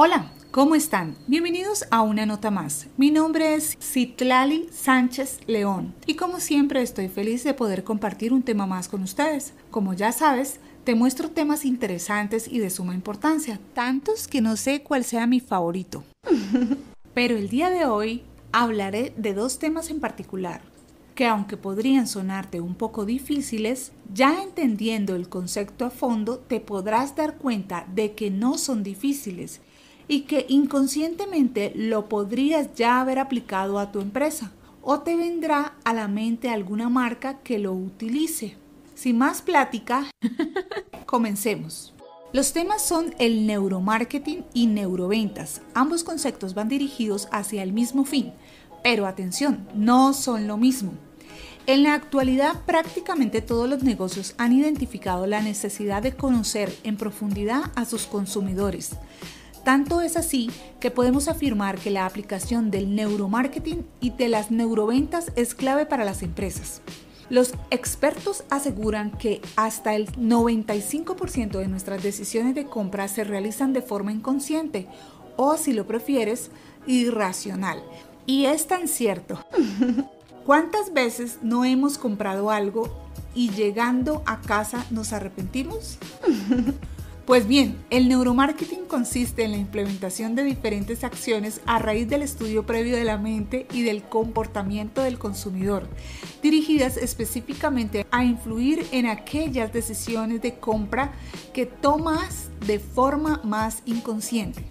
Hola, ¿cómo están? Bienvenidos a una nota más. Mi nombre es Citlali Sánchez León y como siempre estoy feliz de poder compartir un tema más con ustedes. Como ya sabes, te muestro temas interesantes y de suma importancia, tantos que no sé cuál sea mi favorito. Pero el día de hoy hablaré de dos temas en particular, que aunque podrían sonarte un poco difíciles, ya entendiendo el concepto a fondo te podrás dar cuenta de que no son difíciles y que inconscientemente lo podrías ya haber aplicado a tu empresa o te vendrá a la mente alguna marca que lo utilice. Sin más plática, comencemos. Los temas son el neuromarketing y neuroventas. Ambos conceptos van dirigidos hacia el mismo fin, pero atención, no son lo mismo. En la actualidad prácticamente todos los negocios han identificado la necesidad de conocer en profundidad a sus consumidores, tanto es así que podemos afirmar que la aplicación del neuromarketing y de las neuroventas es clave para las empresas. Los expertos aseguran que hasta el 95% de nuestras decisiones de compra se realizan de forma inconsciente o, si lo prefieres, irracional. Y es tan cierto. ¿Cuántas veces no hemos comprado algo y llegando a casa nos arrepentimos? Pues bien, el neuromarketing consiste en la implementación de diferentes acciones a raíz del estudio previo de la mente y del comportamiento del consumidor, dirigidas específicamente a influir en aquellas decisiones de compra que tomas de forma más inconsciente.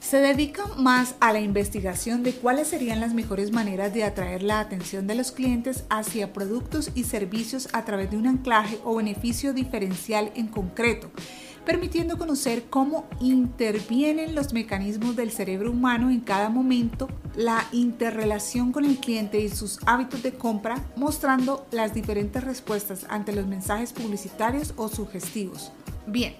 Se dedica más a la investigación de cuáles serían las mejores maneras de atraer la atención de los clientes hacia productos y servicios a través de un anclaje o beneficio diferencial en concreto permitiendo conocer cómo intervienen los mecanismos del cerebro humano en cada momento, la interrelación con el cliente y sus hábitos de compra, mostrando las diferentes respuestas ante los mensajes publicitarios o sugestivos. Bien,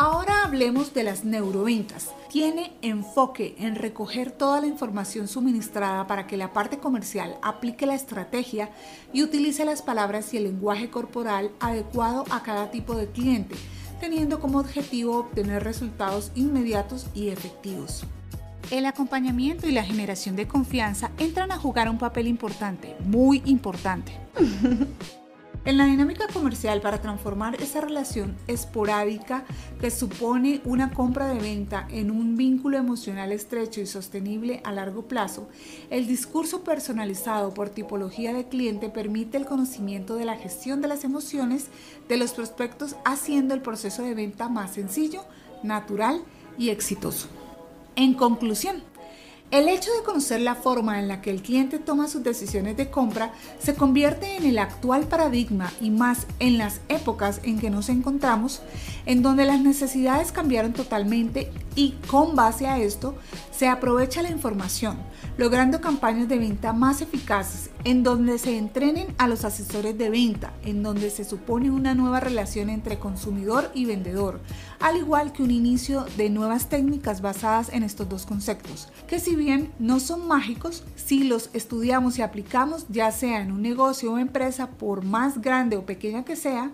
Ahora hablemos de las neuroventas. Tiene enfoque en recoger toda la información suministrada para que la parte comercial aplique la estrategia y utilice las palabras y el lenguaje corporal adecuado a cada tipo de cliente, teniendo como objetivo obtener resultados inmediatos y efectivos. El acompañamiento y la generación de confianza entran a jugar un papel importante, muy importante. En la dinámica comercial para transformar esa relación esporádica que supone una compra de venta en un vínculo emocional estrecho y sostenible a largo plazo, el discurso personalizado por tipología de cliente permite el conocimiento de la gestión de las emociones de los prospectos haciendo el proceso de venta más sencillo, natural y exitoso. En conclusión, el hecho de conocer la forma en la que el cliente toma sus decisiones de compra se convierte en el actual paradigma y más en las épocas en que nos encontramos, en donde las necesidades cambiaron totalmente y con base a esto se aprovecha la información, logrando campañas de venta más eficaces en donde se entrenen a los asesores de venta, en donde se supone una nueva relación entre consumidor y vendedor, al igual que un inicio de nuevas técnicas basadas en estos dos conceptos, que si bien no son mágicos, si los estudiamos y aplicamos ya sea en un negocio o empresa, por más grande o pequeña que sea,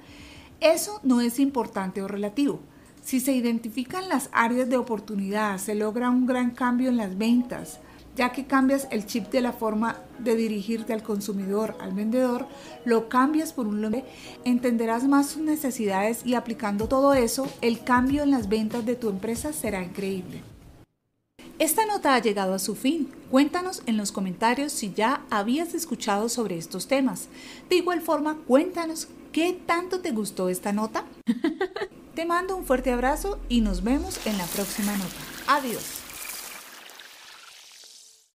eso no es importante o relativo si se identifican las áreas de oportunidad, se logra un gran cambio en las ventas, ya que cambias el chip de la forma de dirigirte al consumidor, al vendedor, lo cambias por un nombre, entenderás más sus necesidades y aplicando todo eso, el cambio en las ventas de tu empresa será increíble. Esta nota ha llegado a su fin. Cuéntanos en los comentarios si ya habías escuchado sobre estos temas. De igual forma, cuéntanos qué tanto te gustó esta nota. Te mando un fuerte abrazo y nos vemos en la próxima nota. Adiós.